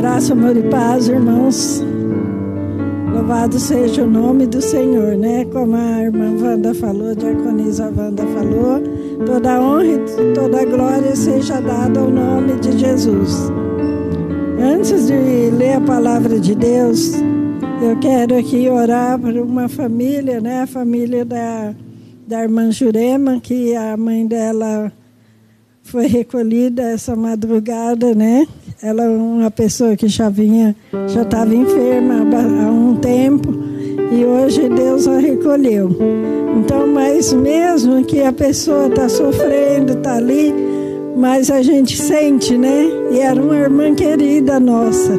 Graça, amor e paz, irmãos. Louvado seja o nome do Senhor, né? Como a irmã Wanda falou, a diaconisa Wanda falou, toda honra e toda glória seja dada ao nome de Jesus. Antes de ler a palavra de Deus, eu quero aqui orar por uma família, né? A família da, da irmã Jurema, que a mãe dela foi recolhida essa madrugada, né? Ela é uma pessoa que já vinha, já estava enferma há um tempo e hoje Deus a recolheu. Então, mas mesmo que a pessoa está sofrendo, está ali, mas a gente sente, né? E era uma irmã querida nossa.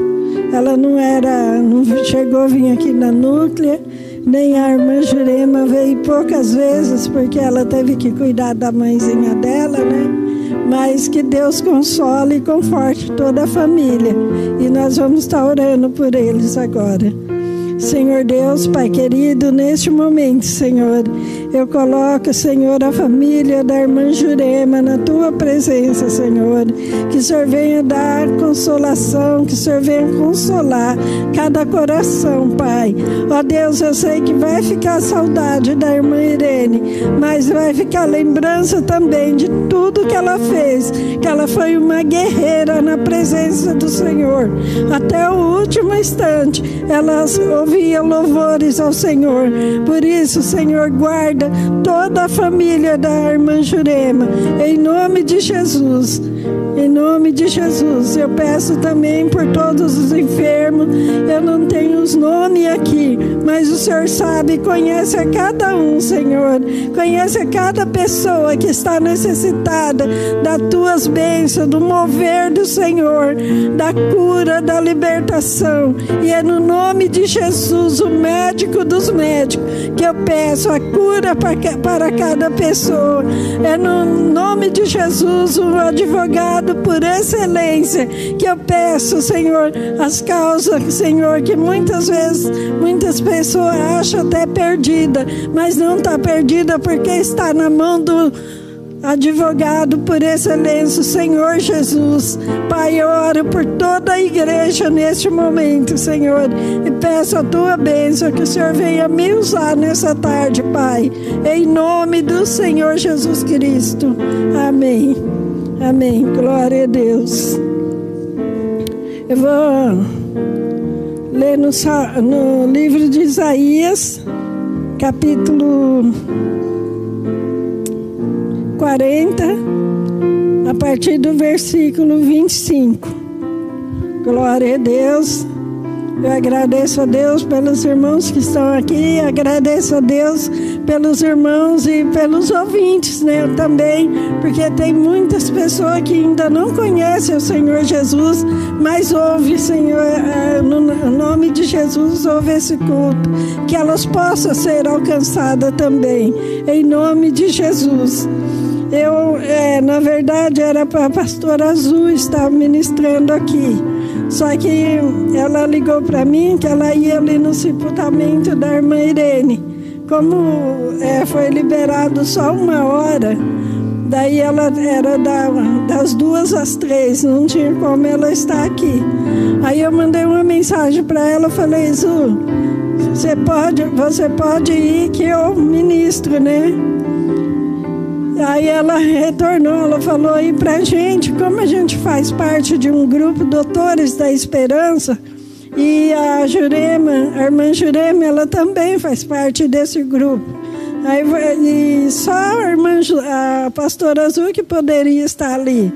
Ela não era, não chegou a vir aqui na núclea, nem a irmã Jurema veio poucas vezes, porque ela teve que cuidar da mãezinha dela, né? Mas que Deus console e conforte toda a família. E nós vamos estar orando por eles agora. Senhor Deus, Pai querido, neste momento, Senhor, eu coloco, Senhor, a família da irmã Jurema na tua presença, Senhor. Que o Senhor venha dar consolação, que o Senhor venha consolar cada coração, Pai. Ó Deus, eu sei que vai ficar saudade da irmã Irene, mas vai ficar lembrança também de tudo que ela fez, que ela foi uma guerreira na presença do Senhor. Até o último instante, ela ouvia louvores ao Senhor. Por isso, Senhor, guarda toda a família da irmã Jurema, em nome de Jesus. Em nome de Jesus, eu peço também por todos os enfermos. Eu não tenho os nomes aqui, mas o Senhor sabe, conhece a cada um, Senhor. Conhece a cada pessoa que está necessitada das tuas bênçãos, do mover do Senhor, da cura, da libertação. E é no nome de Jesus, o médico dos médicos, que eu peço a cura para cada pessoa. É no nome de Jesus, o advogado por excelência, que eu peço, Senhor, as causas, Senhor, que muitas vezes muitas pessoas acham até perdida, mas não está perdida porque está na mão do advogado por excelência, Senhor Jesus. Pai, eu oro por toda a igreja neste momento, Senhor, e peço a tua bênção que o Senhor venha me usar nessa tarde, Pai, em nome do Senhor Jesus Cristo. Amém. Amém. Glória a Deus. Eu vou ler no, no livro de Isaías, capítulo 40, a partir do versículo 25. Glória a Deus. Eu agradeço a Deus pelos irmãos que estão aqui, agradeço a Deus pelos irmãos e pelos ouvintes, né? Também, porque tem muitas pessoas que ainda não conhecem o Senhor Jesus, mas ouve, Senhor, é, no nome de Jesus, ouve esse culto, que elas possam ser alcançadas também, em nome de Jesus. Eu, é, na verdade, era para a pastora Azul estar ministrando aqui. Só que ela ligou para mim que ela ia ali no sepultamento da irmã Irene. Como é, foi liberado só uma hora, daí ela era da, das duas às três, não tinha como ela estar aqui. Aí eu mandei uma mensagem para ela, falei, Zu, você pode, você pode ir que eu ministro, né? Aí ela retornou, ela falou aí pra gente, como a gente faz parte de um grupo Doutores da Esperança, e a Jurema, a irmã Jurema, ela também faz parte desse grupo. Aí, e só a irmã, a pastora Azul que poderia estar ali,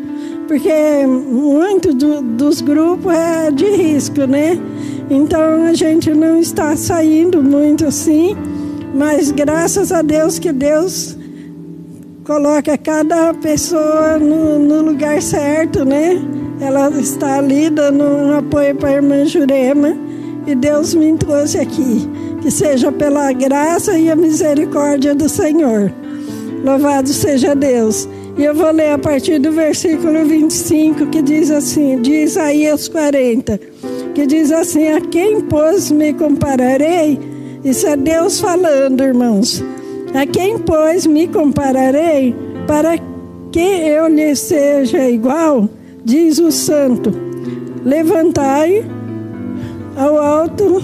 porque muito do, dos grupos é de risco, né? Então a gente não está saindo muito assim, mas graças a Deus que Deus coloca cada pessoa no, no lugar certo, né? Ela está ali dando um apoio para a irmã Jurema e Deus me trouxe aqui. Que seja pela graça e a misericórdia do Senhor. Louvado seja Deus. E eu vou ler a partir do versículo 25, que diz assim, de Isaías 40, que diz assim: A quem, pois, me compararei? Isso é Deus falando, irmãos. A quem, pois, me compararei para que eu lhe seja igual? Diz o santo. Levantai ao alto.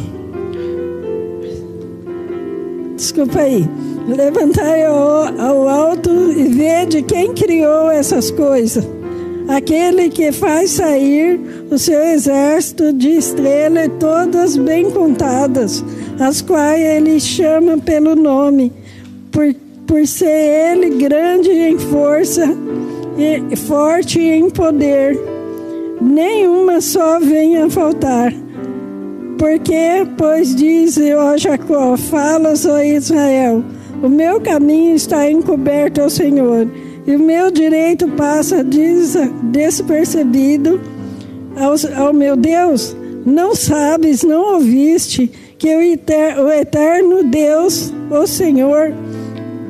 Desculpa aí. Levantai ao, ao alto e vede quem criou essas coisas. Aquele que faz sair o seu exército de estrelas, todas bem contadas, as quais ele chama pelo nome, por, por ser ele grande em força e forte em poder. Nenhuma só venha a faltar. Porque, pois diz ó Jacó, falas, ó Israel, o meu caminho está encoberto ao Senhor, e o meu direito passa despercebido ao, ao meu Deus. Não sabes, não ouviste que o eterno Deus, o Senhor,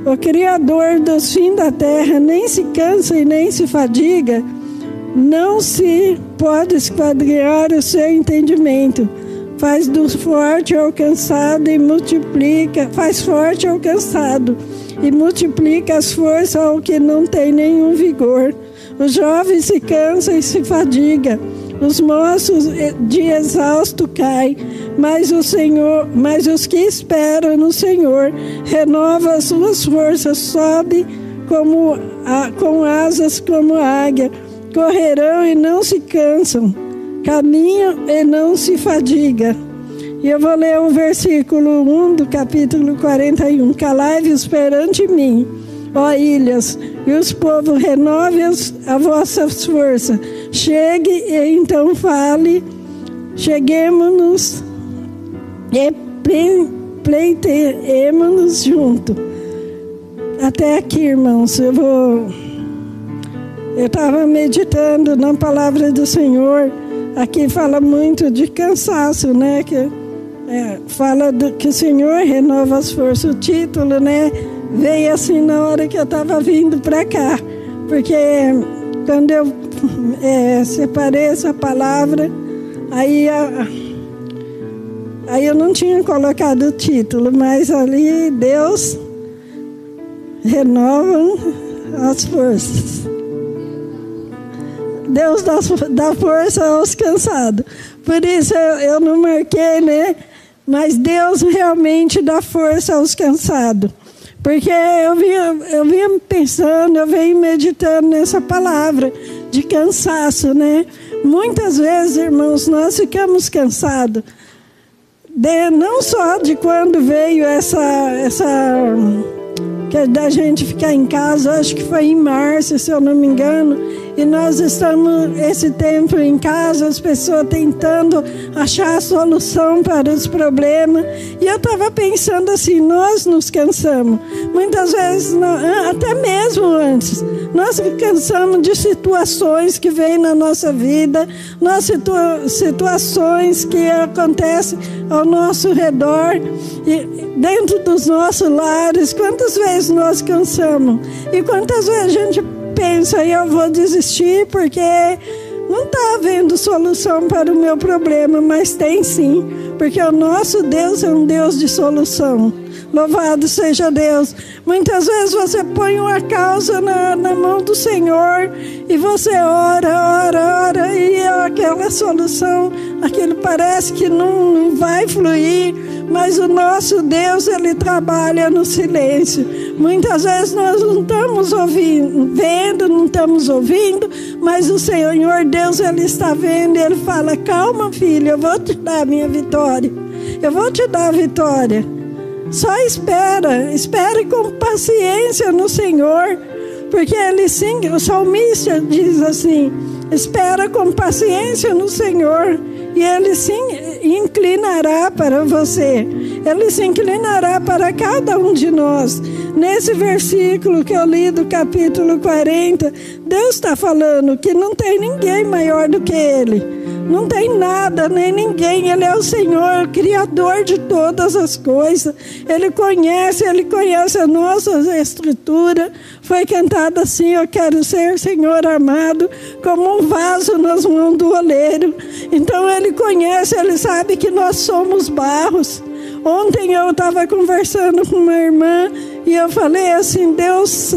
o Criador dos fins da terra, nem se cansa e nem se fadiga, não se pode esquadrinhar o seu entendimento. Faz do forte ao cansado e multiplica, faz forte ao cansado e multiplica as forças ao que não tem nenhum vigor. O jovem se cansa e se fadiga, os moços de exausto caem, mas o Senhor, mas os que esperam no Senhor renova as suas forças, sobe como com asas como águia, correrão e não se cansam, caminham e não se fadiga. E eu vou ler o versículo 1 do capítulo 41. Calai-vos perante mim, ó ilhas, e os povos renovem a vossas forças. Chegue e então fale, cheguemos-nos e pleiteemos-nos junto. Até aqui, irmãos, eu vou. Eu estava meditando na palavra do Senhor. Aqui fala muito de cansaço, né? Que, é, fala do, que o Senhor renova as forças. O título, né? Veio assim na hora que eu estava vindo para cá, porque quando eu é, separei essa palavra, aí, a, aí eu não tinha colocado o título, mas ali Deus renova as forças. Deus dá, dá força aos cansados. Por isso eu, eu não marquei, né? Mas Deus realmente dá força aos cansados. Porque eu vinha, eu vinha pensando, eu venho meditando nessa palavra de cansaço, né? Muitas vezes, irmãos, nós ficamos cansados. De, não só de quando veio essa, essa que é da gente ficar em casa, acho que foi em março, se eu não me engano, e nós estamos esse tempo em casa, as pessoas tentando achar a solução para os problemas. E eu estava pensando assim: nós nos cansamos. Muitas vezes, até mesmo antes, nós cansamos de situações que vêm na nossa vida, nós situa situações que acontecem ao nosso redor, e dentro dos nossos lares. Quantas vezes nós cansamos? E quantas vezes a gente pensa, eu vou desistir porque não está havendo solução para o meu problema, mas tem sim, porque o nosso Deus é um Deus de solução. Louvado seja Deus. Muitas vezes você põe uma causa na, na mão do Senhor e você ora, ora, ora, e aquela solução, aquilo parece que não, não vai fluir, mas o nosso Deus, ele trabalha no silêncio. Muitas vezes nós não estamos ouvindo, vendo, não estamos ouvindo, mas o Senhor Deus, ele está vendo e ele fala: Calma, filho, eu vou te dar a minha vitória. Eu vou te dar a vitória. Só espera, espere com paciência no Senhor, porque ele sim, o salmista diz assim: espera com paciência no Senhor, e ele sim inclinará para você, ele se inclinará para cada um de nós. Nesse versículo que eu li do capítulo 40, Deus está falando que não tem ninguém maior do que Ele. Não tem nada, nem ninguém. Ele é o Senhor, Criador de todas as coisas. Ele conhece, Ele conhece a nossa estrutura. Foi cantado assim: Eu quero ser, Senhor amado, como um vaso nas mãos do oleiro. Então Ele conhece, Ele sabe que nós somos barros. Ontem eu estava conversando com uma irmã E eu falei assim: Deus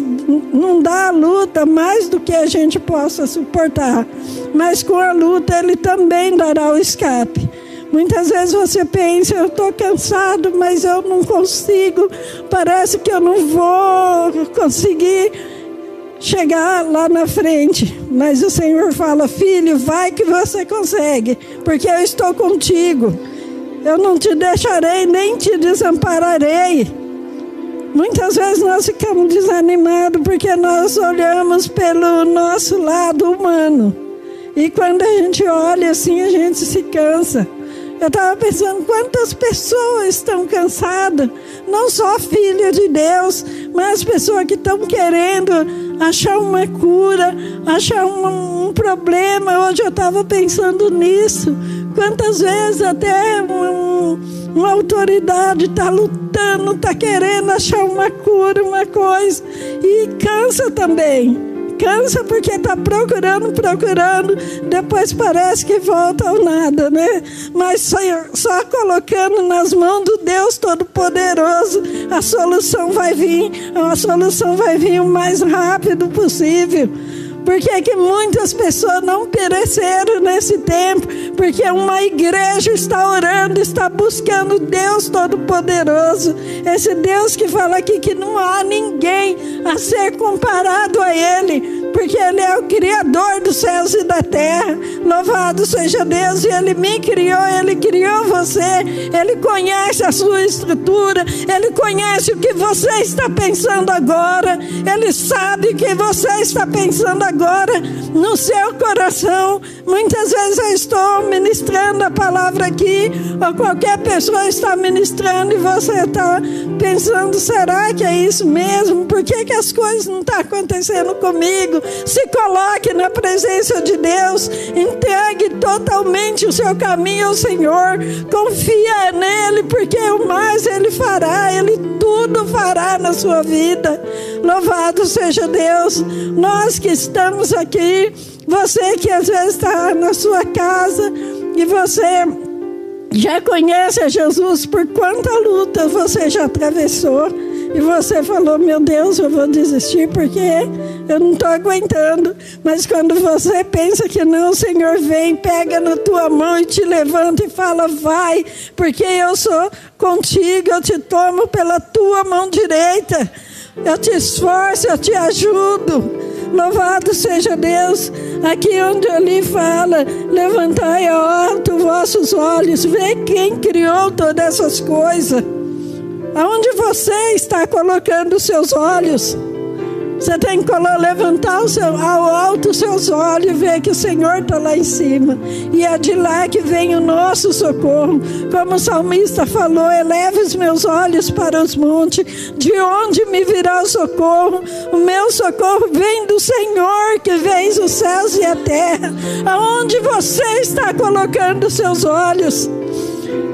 não dá a luta mais do que a gente possa suportar, mas com a luta Ele também dará o escape. Muitas vezes você pensa, eu estou cansado, mas eu não consigo, parece que eu não vou conseguir chegar lá na frente. Mas o Senhor fala, filho, vai que você consegue, porque eu estou contigo. Eu não te deixarei, nem te desampararei. Muitas vezes nós ficamos desanimados porque nós olhamos pelo nosso lado humano. E quando a gente olha assim, a gente se cansa. Eu estava pensando quantas pessoas estão cansadas, não só filhos de Deus, mas pessoas que estão querendo achar uma cura, achar um, um problema. Hoje eu estava pensando nisso. Quantas vezes até um, uma autoridade está lutando, está querendo achar uma cura, uma coisa, e cansa também. Cansa porque está procurando, procurando, depois parece que volta ao nada, né? Mas só, só colocando nas mãos do Deus Todo-Poderoso, a solução vai vir, a solução vai vir o mais rápido possível. Porque é que muitas pessoas não pereceram nesse tempo? Porque uma igreja está orando, está buscando Deus Todo-Poderoso. Esse Deus que fala aqui que não há ninguém a ser comparado a Ele porque Ele é o Criador dos céus e da terra. Louvado seja Deus, e Ele me criou, Ele criou você, Ele conhece a sua estrutura, Ele conhece o que você está pensando agora, Ele sabe o que você está pensando agora no seu coração. Muitas vezes eu estou ministrando a palavra aqui, ou qualquer pessoa está ministrando e você está pensando: será que é isso mesmo? Por que, que as coisas não estão acontecendo comigo? Se coloque na presença de Deus, entregue totalmente o seu caminho ao Senhor, confia nele, porque o mais ele fará, ele tudo fará na sua vida. Louvado seja Deus. Nós que estamos aqui, você que às vezes está na sua casa e você já conhece a Jesus, por quanta luta você já atravessou e você falou: Meu Deus, eu vou desistir porque eu não estou aguentando. Mas quando você pensa que não, o Senhor vem, pega na tua mão e te levanta e fala: Vai, porque eu sou contigo, eu te tomo pela tua mão direita. Eu te esforço, eu te ajudo. Louvado seja Deus. Aqui onde ele fala: levantai alto vossos olhos, vê quem criou todas essas coisas. Aonde você está colocando os seus olhos? Você tem que levantar o seu, ao alto os seus olhos e ver que o Senhor está lá em cima. E é de lá que vem o nosso socorro. Como o salmista falou: eleve os meus olhos para os montes, de onde me virá o socorro? O meu socorro vem do Senhor que fez os céus e a terra. Aonde você está colocando os seus olhos?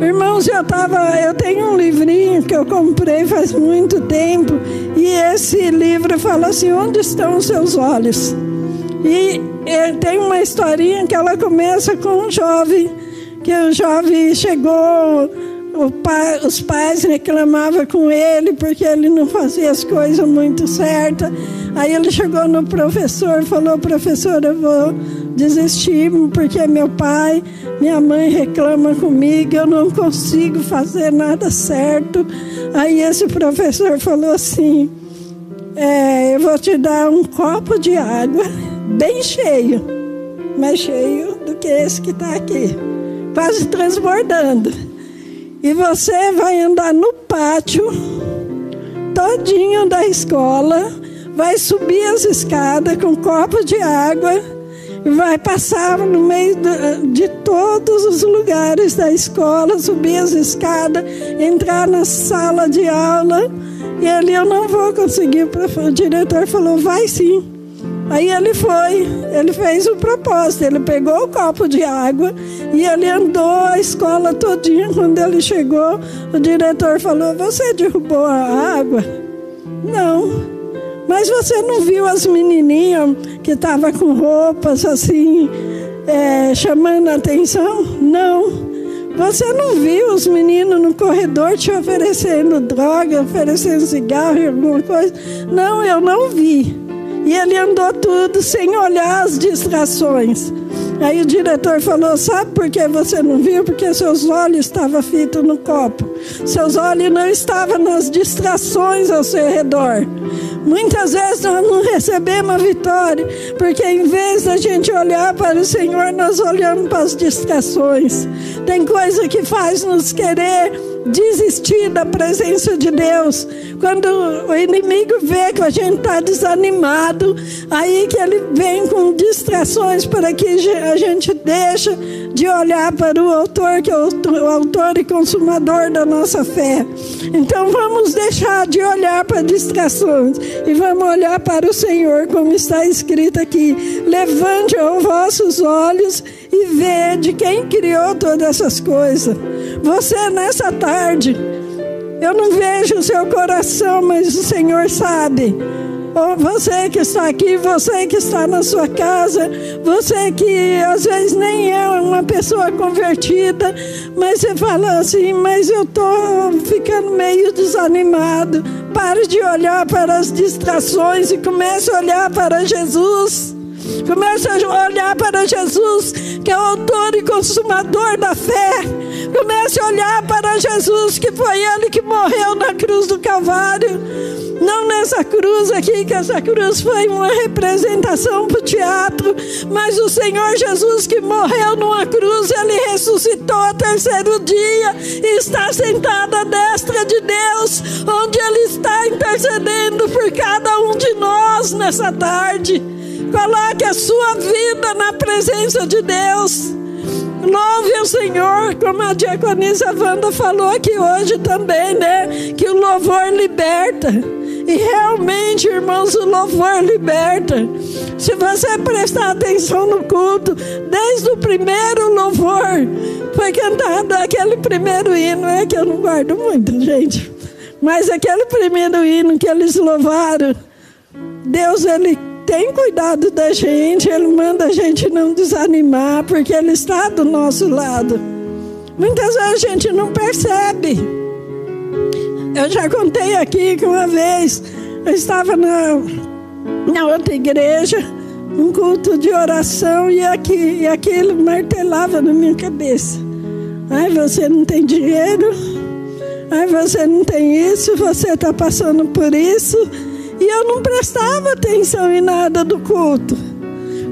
Irmãos, eu tava, eu tenho um livrinho que eu comprei faz muito tempo e esse livro fala assim: onde estão os seus olhos? E tem uma historinha que ela começa com um jovem, que o jovem chegou, pai, os pais reclamavam com ele porque ele não fazia as coisas muito certas. Aí ele chegou no professor, falou: professor, eu vou desistir porque meu pai, minha mãe reclama comigo, eu não consigo fazer nada certo. Aí esse professor falou assim: é, eu vou te dar um copo de água bem cheio, mais cheio do que esse que está aqui, quase transbordando. E você vai andar no pátio todinho da escola vai subir as escadas com um copo de água, vai passar no meio de, todos os lugares da escola, subir as escadas, entrar na sala de aula. E ali eu não vou conseguir. O diretor falou: vai sim. Aí ele foi, ele fez o propósito, ele pegou o copo de água e ele andou a escola todinha. Quando ele chegou, o diretor falou: Você derrubou a água? Não. Mas você não viu as menininhas que estavam com roupas assim, é, chamando a atenção? Não. Você não viu os meninos no corredor te oferecendo droga, oferecendo cigarro, alguma coisa? Não, eu não vi. E ele andou tudo sem olhar as distrações. Aí o diretor falou: Sabe por que você não viu? Porque seus olhos estavam fitos no copo. Seus olhos não estavam nas distrações ao seu redor. Muitas vezes nós não recebemos a vitória, porque em vez da gente olhar para o Senhor, nós olhamos para as distrações. Tem coisa que faz nos querer desistir da presença de Deus. Quando o inimigo vê que a gente está desanimado, aí que ele vem com distrações para que a gente deixe de olhar para o autor, que é o autor e consumador da nossa fé. Então vamos deixar de olhar para distrações e vamos olhar para o Senhor, como está escrito aqui. Levante os vossos olhos e vê de quem criou todas essas coisas. Você nessa tarde, eu não vejo o seu coração, mas o Senhor sabe. Ou você que está aqui, você que está na sua casa, você que às vezes nem é uma pessoa convertida, mas você fala assim, mas eu estou ficando meio desanimado. Pare de olhar para as distrações e comece a olhar para Jesus. Comece a olhar para Jesus, que é o autor e consumador da fé. Comece a olhar para Jesus, que foi Ele que morreu na cruz do Calvário. Não nessa cruz aqui, que essa cruz foi uma representação para o teatro, mas o Senhor Jesus que morreu numa cruz, Ele ressuscitou ao terceiro dia e está sentado à destra de Deus, onde Ele está intercedendo por cada um de nós nessa tarde. Coloque a sua vida na presença de Deus. Louve o Senhor, como a diaconisa Wanda falou aqui hoje também, né? Que o louvor liberta. E realmente, irmãos, o louvor liberta. Se você prestar atenção no culto, desde o primeiro louvor, foi cantado aquele primeiro hino, é que eu não guardo muito, gente. Mas aquele primeiro hino que eles louvaram, Deus, Ele tem cuidado da gente, Ele manda a gente não desanimar, porque Ele está do nosso lado. Muitas vezes a gente não percebe. Eu já contei aqui que uma vez eu estava na, na outra igreja, um culto de oração, e, aqui, e aquilo martelava na minha cabeça. Ai, você não tem dinheiro, ai, você não tem isso, você está passando por isso. E eu não prestava atenção em nada do culto.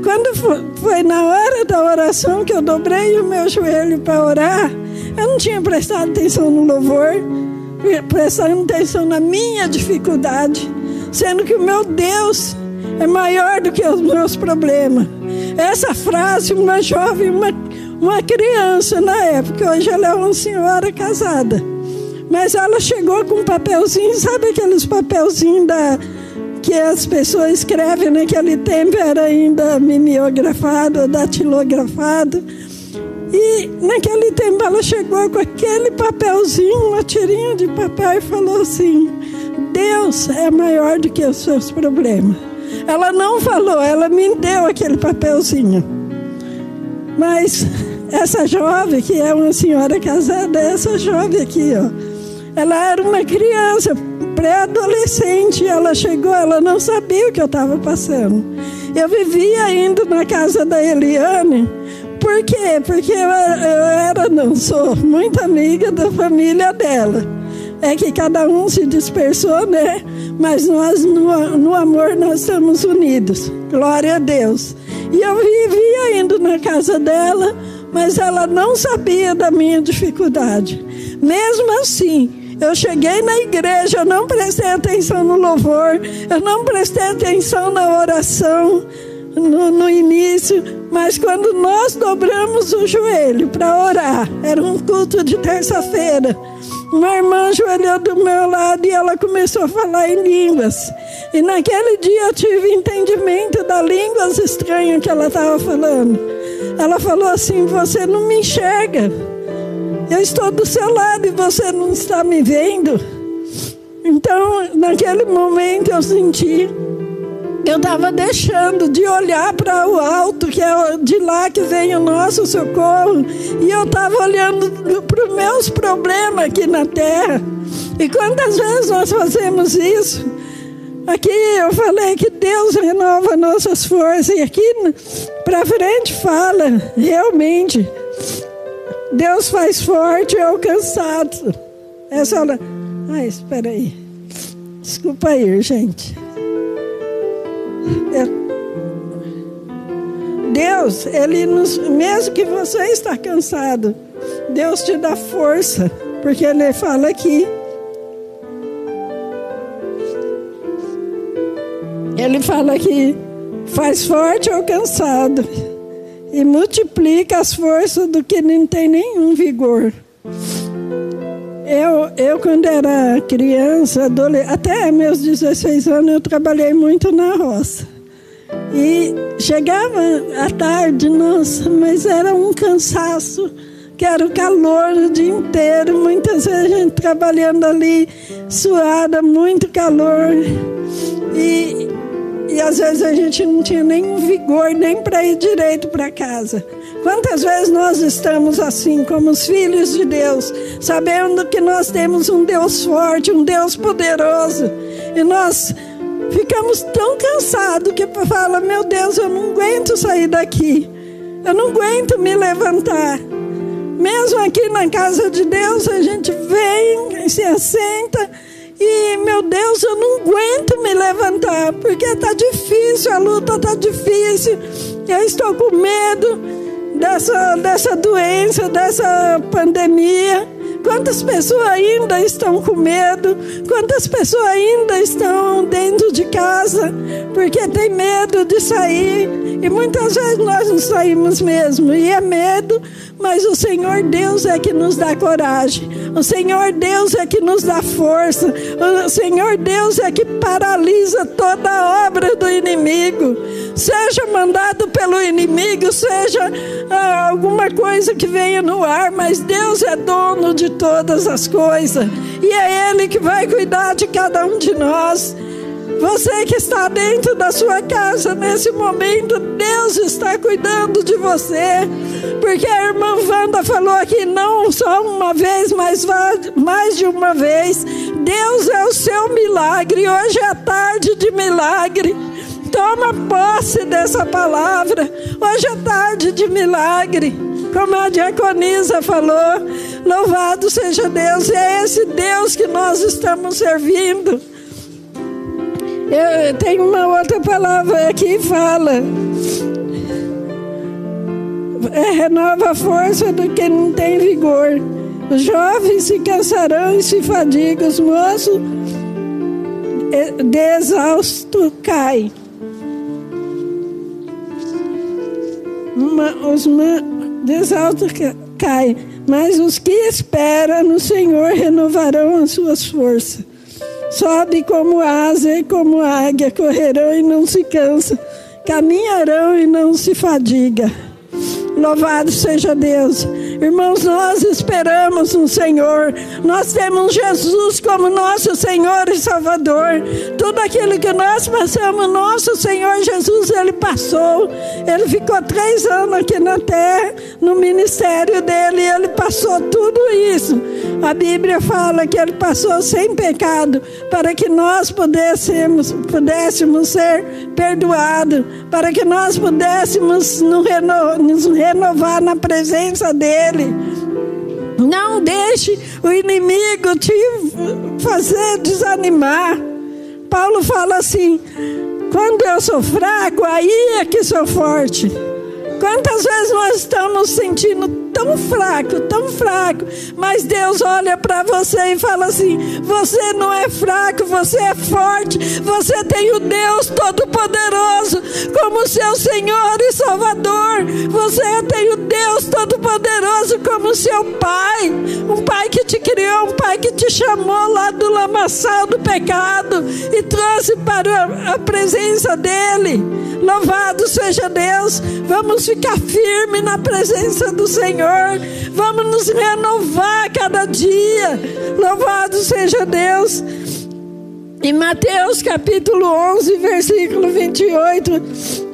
Quando foi na hora da oração que eu dobrei o meu joelho para orar, eu não tinha prestado atenção no louvor, prestando atenção na minha dificuldade, sendo que o meu Deus é maior do que os meus problemas. Essa frase, uma jovem, uma, uma criança na época, hoje ela é uma senhora casada. Mas ela chegou com um papelzinho, sabe aqueles papelzinhos da, que as pessoas escrevem naquele tempo era ainda mimeografado, datilografado. E naquele tempo ela chegou com aquele papelzinho, uma tirinha de papel e falou assim: Deus é maior do que os seus problemas. Ela não falou, ela me deu aquele papelzinho. Mas essa jovem, que é uma senhora casada, essa jovem aqui, ó, ela era uma criança, pré-adolescente, ela chegou, ela não sabia o que eu estava passando. Eu vivia indo na casa da Eliane, por quê? Porque eu, eu era, não sou, muito amiga da família dela. É que cada um se dispersou, né? Mas nós, no, no amor, nós estamos unidos. Glória a Deus. E eu vivia indo na casa dela, mas ela não sabia da minha dificuldade. Mesmo assim, eu cheguei na igreja, eu não prestei atenção no louvor, eu não prestei atenção na oração no, no início, mas quando nós dobramos o joelho para orar, era um culto de terça-feira. Uma irmã ajoelhou do meu lado e ela começou a falar em línguas. E naquele dia eu tive entendimento das línguas estranhas que ela estava falando. Ela falou assim: Você não me enxerga. Eu estou do seu lado e você não está me vendo. Então, naquele momento eu senti Eu estava deixando de olhar para o alto, que é de lá que vem o nosso socorro, e eu estava olhando para os meus problemas aqui na terra. E quantas vezes nós fazemos isso? Aqui eu falei que Deus renova nossas forças, e aqui para frente fala, realmente, Deus faz forte e alcançado. Essa hora. Ai, espera aí. Desculpa aí, gente. Deus, Ele nos, mesmo que você está cansado, Deus te dá força, porque Ele fala aqui. Ele fala aqui, faz forte ou cansado e multiplica as forças do que não tem nenhum vigor. Eu, eu quando era criança, até meus 16 anos, eu trabalhei muito na roça. E chegava à tarde, nossa, mas era um cansaço, que era o calor o dia inteiro. Muitas vezes a gente trabalhando ali, suada, muito calor. E, e às vezes a gente não tinha nem vigor nem para ir direito para casa. Quantas vezes nós estamos assim, como os filhos de Deus, sabendo que nós temos um Deus forte, um Deus poderoso, e nós ficamos tão cansados que fala: Meu Deus, eu não aguento sair daqui, eu não aguento me levantar. Mesmo aqui na casa de Deus, a gente vem, se assenta e, meu Deus, eu não aguento levantar, porque está difícil, a luta está difícil, eu estou com medo dessa, dessa doença, dessa pandemia. Quantas pessoas ainda estão com medo? Quantas pessoas ainda estão dentro de casa porque tem medo de sair? E muitas vezes nós não saímos mesmo, e é medo, mas o Senhor Deus é que nos dá coragem. O Senhor Deus é que nos dá força. O Senhor Deus é que paralisa toda a obra do inimigo. Seja mandado pelo inimigo, seja ah, alguma coisa que venha no ar, mas Deus é dono de todas as coisas. E é Ele que vai cuidar de cada um de nós. Você que está dentro da sua casa nesse momento, Deus está cuidando de você. Porque a irmã Wanda falou aqui, não só uma vez, mas mais de uma vez. Deus é o seu milagre. Hoje é tarde de milagre. Toma posse dessa palavra. Hoje é tarde de milagre. Como a diaconisa falou, louvado seja Deus. É esse Deus que nós estamos servindo. Eu tenho uma outra palavra que fala. É, renova a força do que não tem vigor. Os jovens se cansarão e se fadigam, os moços de exausto caem. Uma, os de exausto caem, mas os que esperam no Senhor renovarão as suas forças. Sobe como asa e como águia, correrão e não se cansam, caminharão e não se fadiga. Louvado seja Deus. Irmãos, nós esperamos no Senhor. Nós temos Jesus como nosso Senhor e Salvador. Tudo aquilo que nós passamos, nosso Senhor Jesus, Ele passou. Ele ficou três anos aqui na terra, no ministério dele, e Ele passou tudo isso. A Bíblia fala que Ele passou sem pecado, para que nós pudéssemos, pudéssemos ser perdoados, para que nós pudéssemos nos renovar na presença dEle. Não deixe o inimigo te fazer desanimar. Paulo fala assim: quando eu sou fraco, aí é que sou forte. Quantas vezes nós estamos sentindo tão fraco, tão fraco, mas Deus olha para você e fala assim: você não é fraco, você é forte, você tem o Deus Todo-Poderoso como seu Senhor e Salvador, você tem o Deus Todo-Poderoso como seu Pai, um Pai que te criou, um Pai que te chamou lá do lamaçal do pecado e trouxe para a presença dEle. Louvado seja Deus, vamos ficar firme na presença do Senhor. Vamos nos renovar cada dia. Louvado seja Deus. Em Mateus capítulo 11, versículo 28,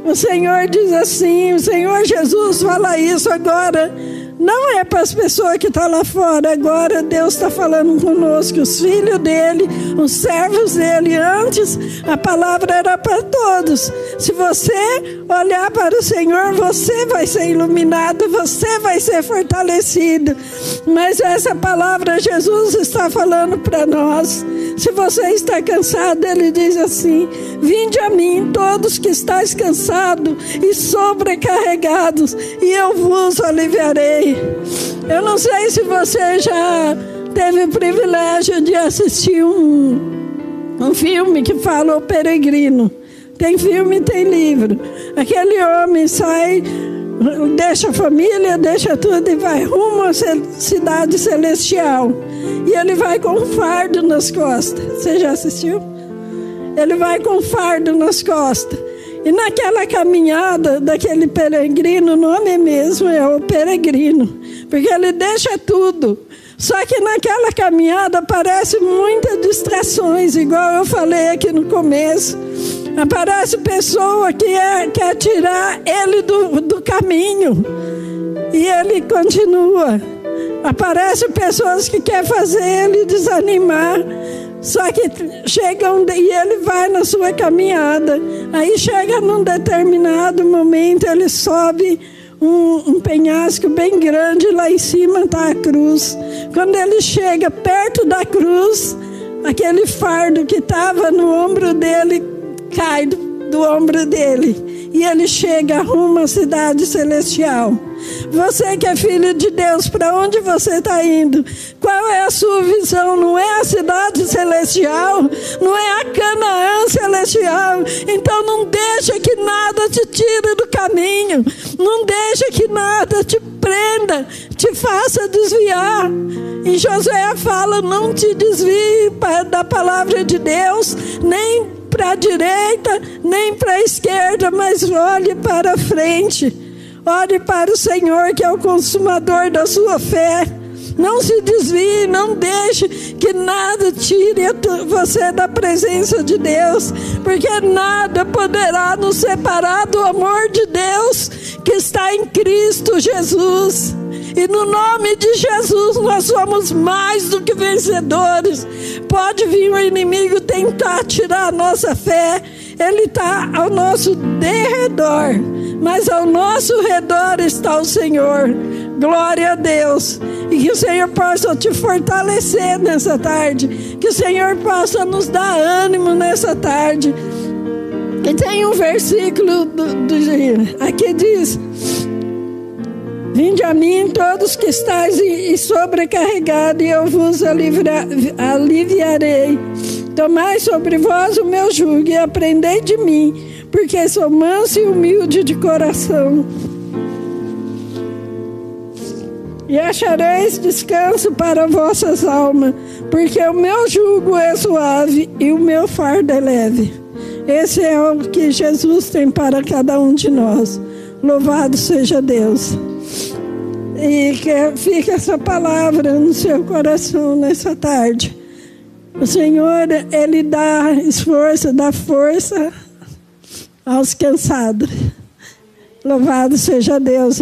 o Senhor diz assim: o Senhor Jesus fala isso agora não é para as pessoas que estão tá lá fora. Agora Deus está falando conosco, os filhos dele, os servos dele. Antes a palavra era para todos. Se você olhar para o Senhor, você vai ser iluminado, você vai ser fortalecido. Mas essa palavra Jesus está falando para nós. Se você está cansado, ele diz assim: Vinde a mim, todos que estáis cansados e sobrecarregados, e eu vos aliviarei. Eu não sei se você já teve o privilégio de assistir um, um filme que fala O Peregrino. Tem filme, tem livro. Aquele homem sai, deixa a família, deixa tudo e vai rumo à cidade celestial. E ele vai com um fardo nas costas. Você já assistiu? Ele vai com um fardo nas costas. E naquela caminhada daquele peregrino, o nome mesmo é o peregrino, porque ele deixa tudo. Só que naquela caminhada aparecem muitas distrações, igual eu falei aqui no começo. Aparece pessoa que é, quer tirar ele do, do caminho. E ele continua. Aparecem pessoas que querem fazer ele desanimar. Só que chega um, e ele vai na sua caminhada. Aí chega num determinado momento, ele sobe um, um penhasco bem grande, lá em cima está a cruz. Quando ele chega perto da cruz, aquele fardo que estava no ombro dele cai do, do ombro dele. E ele chega rumo à cidade celestial. Você que é filho de Deus, para onde você está indo? Qual é a sua visão? Não é a cidade celestial, não é a Canaã celestial. Então não deixa que nada te tire do caminho, não deixa que nada te prenda, te faça desviar. E Josué fala: não te desvie da palavra de Deus, nem para a direita, nem para a esquerda, mas olhe para frente. Ore para o Senhor, que é o consumador da sua fé. Não se desvie, não deixe que nada tire você da presença de Deus, porque nada poderá nos separar do amor de Deus que está em Cristo Jesus. E no nome de Jesus nós somos mais do que vencedores. Pode vir o inimigo tentar tirar a nossa fé, ele está ao nosso derredor mas ao nosso redor está o Senhor. Glória a Deus. E que o Senhor possa te fortalecer nessa tarde. Que o Senhor possa nos dar ânimo nessa tarde. E tem um versículo do, do aqui diz: Vinde a mim todos que estáis e sobrecarregados, e eu vos aliviarei. Tomai sobre vós o meu jugo e aprendei de mim porque sou manso e humilde de coração. E achareis descanso para vossas almas, porque o meu jugo é suave e o meu fardo é leve. Esse é o que Jesus tem para cada um de nós. Louvado seja Deus. E que fique essa palavra no seu coração nessa tarde. O Senhor, Ele dá esforço, dá força aos cansados. Louvado seja Deus.